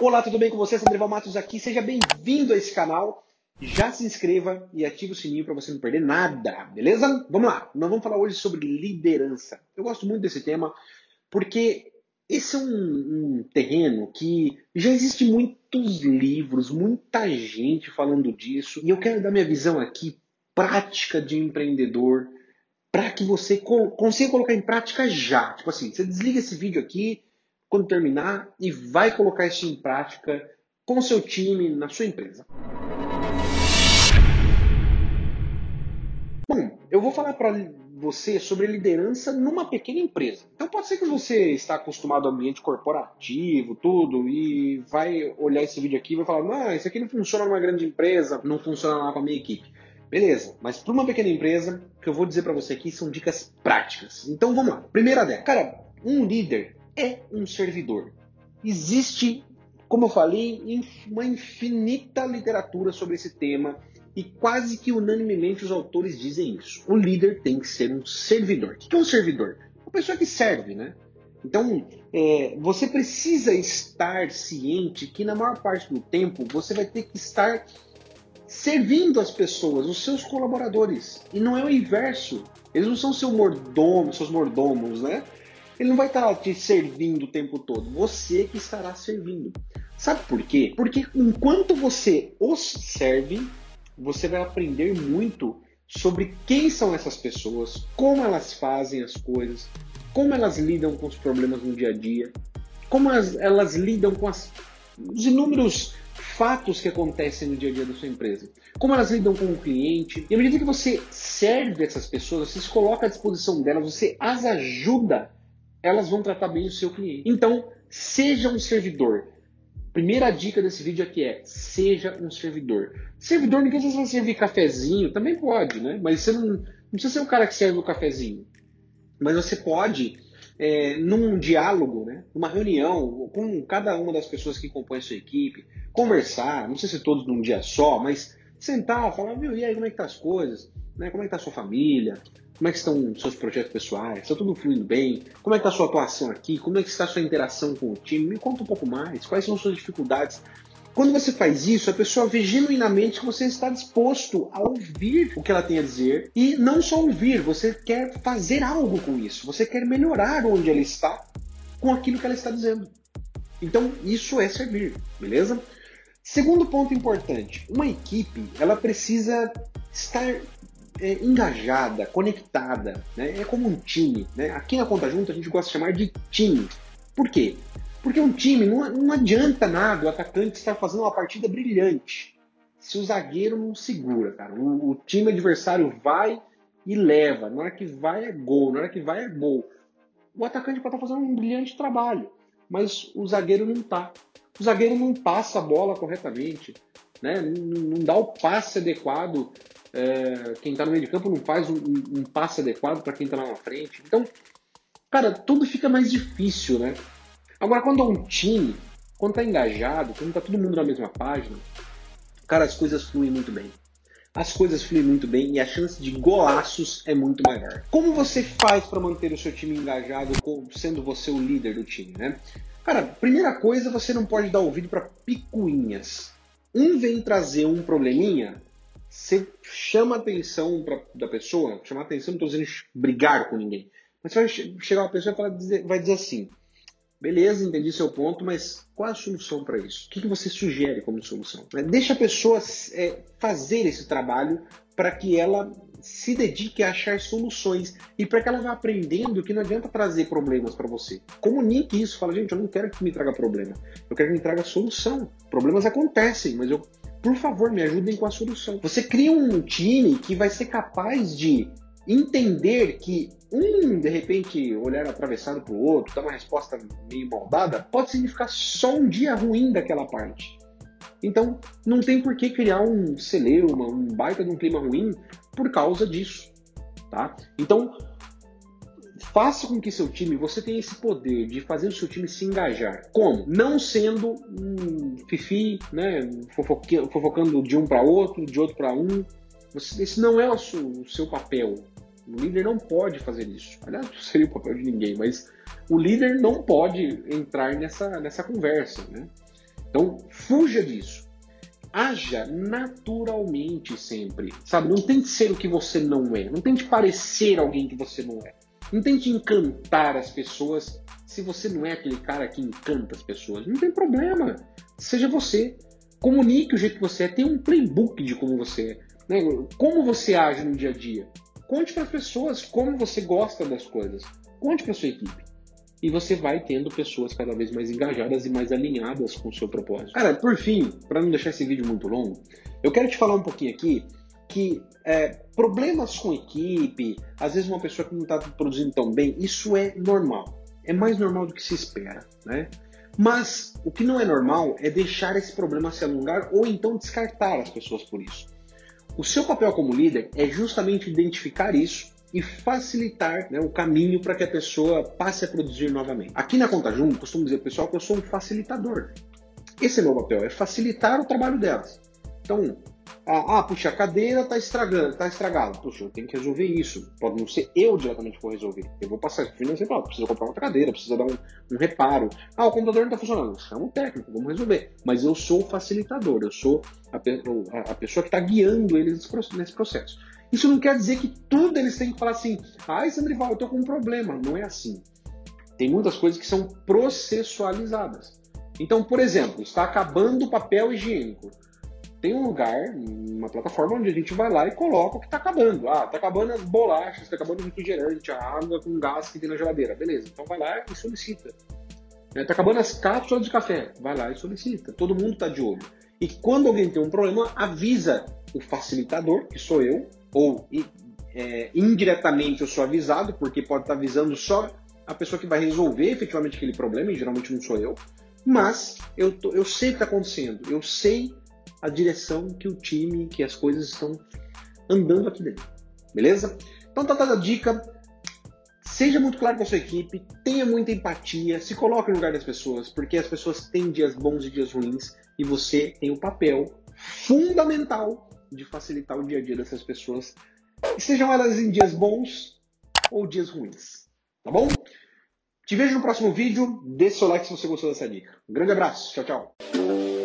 Olá, tudo bem com você? Sandrival Matos aqui. Seja bem-vindo a esse canal. Já se inscreva e ative o sininho para você não perder nada, beleza? Vamos lá. Nós vamos falar hoje sobre liderança. Eu gosto muito desse tema porque esse é um, um terreno que já existe muitos livros, muita gente falando disso e eu quero dar minha visão aqui prática de empreendedor para que você consiga colocar em prática já. Tipo assim, você desliga esse vídeo aqui quando terminar e vai colocar isso em prática com seu time, na sua empresa. Bom, eu vou falar para você sobre liderança numa pequena empresa. Então pode ser que você está acostumado ao ambiente corporativo, tudo, e vai olhar esse vídeo aqui e vai falar, não, isso aqui não funciona numa grande empresa, não funciona lá com a minha equipe. Beleza, mas para uma pequena empresa, o que eu vou dizer para você aqui são dicas práticas. Então vamos lá. Primeira delas. Cara, um líder é um servidor. Existe, como eu falei, uma infinita literatura sobre esse tema e quase que unanimemente os autores dizem isso. O líder tem que ser um servidor. O que é um servidor? Uma pessoa que serve, né? Então, é, você precisa estar ciente que na maior parte do tempo você vai ter que estar servindo as pessoas, os seus colaboradores. E não é o inverso. Eles não são seu mordomo, seus mordomos, né? Ele não vai estar te servindo o tempo todo, você que estará servindo. Sabe por quê? Porque enquanto você os serve, você vai aprender muito sobre quem são essas pessoas, como elas fazem as coisas, como elas lidam com os problemas no dia a dia, como elas, elas lidam com as, os inúmeros fatos que acontecem no dia a dia da sua empresa, como elas lidam com o cliente. E à medida que você serve essas pessoas, você se coloca à disposição delas, você as ajuda elas vão tratar bem o seu cliente. Então, seja um servidor. Primeira dica desse vídeo aqui é: seja um servidor. Servidor, ninguém precisa servir cafezinho, também pode, né? Mas você não, não precisa ser o cara que serve o cafezinho. Mas você pode, é, num diálogo, né? numa reunião, com cada uma das pessoas que compõem a sua equipe, conversar, não sei se todos num dia só, mas sentar, falar, viu, e aí, como é que tá as coisas? Né? Como é que tá a sua família? Como é que estão seus projetos pessoais? Está tudo fluindo bem? Como é que está a sua atuação aqui? Como é que está a sua interação com o time? Me conta um pouco mais. Quais são as suas dificuldades? Quando você faz isso, a pessoa vê genuinamente que você está disposto a ouvir o que ela tem a dizer e não só ouvir, você quer fazer algo com isso. Você quer melhorar onde ela está com aquilo que ela está dizendo. Então, isso é servir, beleza? Segundo ponto importante, uma equipe, ela precisa estar é, engajada, conectada, né? é como um time. Né? Aqui na Conta Junta a gente gosta de chamar de time. Por quê? Porque um time não, não adianta nada o atacante estar fazendo uma partida brilhante se o zagueiro não segura, cara. O, o time adversário vai e leva. Na hora que vai é gol, na hora que vai é gol. O atacante pode estar fazendo um brilhante trabalho, mas o zagueiro não está. O zagueiro não passa a bola corretamente, né? não, não dá o passe adequado é, quem está no meio de campo não faz um, um passe adequado para quem está lá na frente. Então, cara, tudo fica mais difícil, né? Agora, quando é um time, quando está engajado, quando está todo mundo na mesma página, cara, as coisas fluem muito bem. As coisas fluem muito bem e a chance de golaços é muito maior. Como você faz para manter o seu time engajado, sendo você o líder do time, né? Cara, primeira coisa, você não pode dar ouvido para picuinhas. Um vem trazer um probleminha, você chama a atenção pra, da pessoa, chamar atenção, não estou dizendo brigar com ninguém, mas você vai chegar uma pessoa e dizer, vai dizer assim, beleza, entendi seu ponto, mas qual a solução para isso? O que, que, você sugere como solução? É, deixa a pessoa é, fazer esse trabalho para que ela se dedique a achar soluções e para que ela vá aprendendo que não adianta trazer problemas para você. Comunique isso, fala, gente, eu não quero que me traga problema, eu quero que me traga solução. Problemas acontecem, mas eu por favor, me ajudem com a solução. Você cria um time que vai ser capaz de entender que um, de repente, olhar atravessado para o outro, dar uma resposta meio maldada, pode significar só um dia ruim daquela parte. Então, não tem por que criar um celeuma, um baita de um clima ruim por causa disso, tá? Então, faça com que seu time, você tenha esse poder de fazer o seu time se engajar. Como? Não sendo um fifi, né, fofocando de um para outro, de outro para um. Esse não é o seu, o seu papel. O líder não pode fazer isso. Aliás, não seria o papel de ninguém, mas o líder não pode entrar nessa, nessa conversa, né? Então, fuja disso. Haja naturalmente sempre, sabe? Não tente ser o que você não é. Não tente parecer alguém que você não é. Não tente encantar as pessoas se você não é aquele cara que encanta as pessoas. Não tem problema. Seja você. Comunique o jeito que você é. Tenha um playbook de como você é. Né? Como você age no dia a dia. Conte para as pessoas como você gosta das coisas. Conte para sua equipe. E você vai tendo pessoas cada vez mais engajadas e mais alinhadas com o seu propósito. Cara, por fim, para não deixar esse vídeo muito longo, eu quero te falar um pouquinho aqui que é, problemas com equipe, às vezes uma pessoa que não está produzindo tão bem, isso é normal. É mais normal do que se espera, né? Mas o que não é normal é deixar esse problema se alongar ou então descartar as pessoas por isso. O seu papel como líder é justamente identificar isso e facilitar né, o caminho para que a pessoa passe a produzir novamente. Aqui na Conta Junto, costumo dizer pessoal que eu sou um facilitador. Esse é meu papel, é facilitar o trabalho delas. Então, ah, ah, puxa, a cadeira está estragando, tá estragada. Puxa, eu tenho que resolver isso. Pode não ser eu diretamente que vou resolver. Eu vou passar financeiro, ah, precisa comprar outra cadeira, precisa dar um, um reparo. Ah, o computador não está funcionando. Chama um técnico, vamos resolver. Mas eu sou o facilitador, eu sou a, a, a pessoa que está guiando eles nesse processo. Isso não quer dizer que tudo eles têm que falar assim, ai, Sandrival, eu estou com um problema. Não é assim. Tem muitas coisas que são processualizadas. Então, por exemplo, está acabando o papel higiênico tem um lugar, uma plataforma onde a gente vai lá e coloca o que está acabando. Ah, está acabando as bolachas, está acabando o refrigerante, a água com gás que tem na geladeira. Beleza, então vai lá e solicita. Está é, acabando as cápsulas de café. Vai lá e solicita. Todo mundo está de olho. E quando alguém tem um problema, avisa o facilitador, que sou eu, ou é, indiretamente eu sou avisado, porque pode estar tá avisando só a pessoa que vai resolver efetivamente aquele problema, e geralmente não sou eu. Mas eu, tô, eu sei o que está acontecendo, eu sei a direção que o time, que as coisas estão andando aqui dentro. Beleza? Então tá dada a dica. Seja muito claro com a sua equipe, tenha muita empatia, se coloque no lugar das pessoas, porque as pessoas têm dias bons e dias ruins, e você tem o papel fundamental de facilitar o dia a dia dessas pessoas, sejam elas em dias bons ou dias ruins. Tá bom? Te vejo no próximo vídeo. Deixe seu like se você gostou dessa dica. Um grande abraço. Tchau, tchau.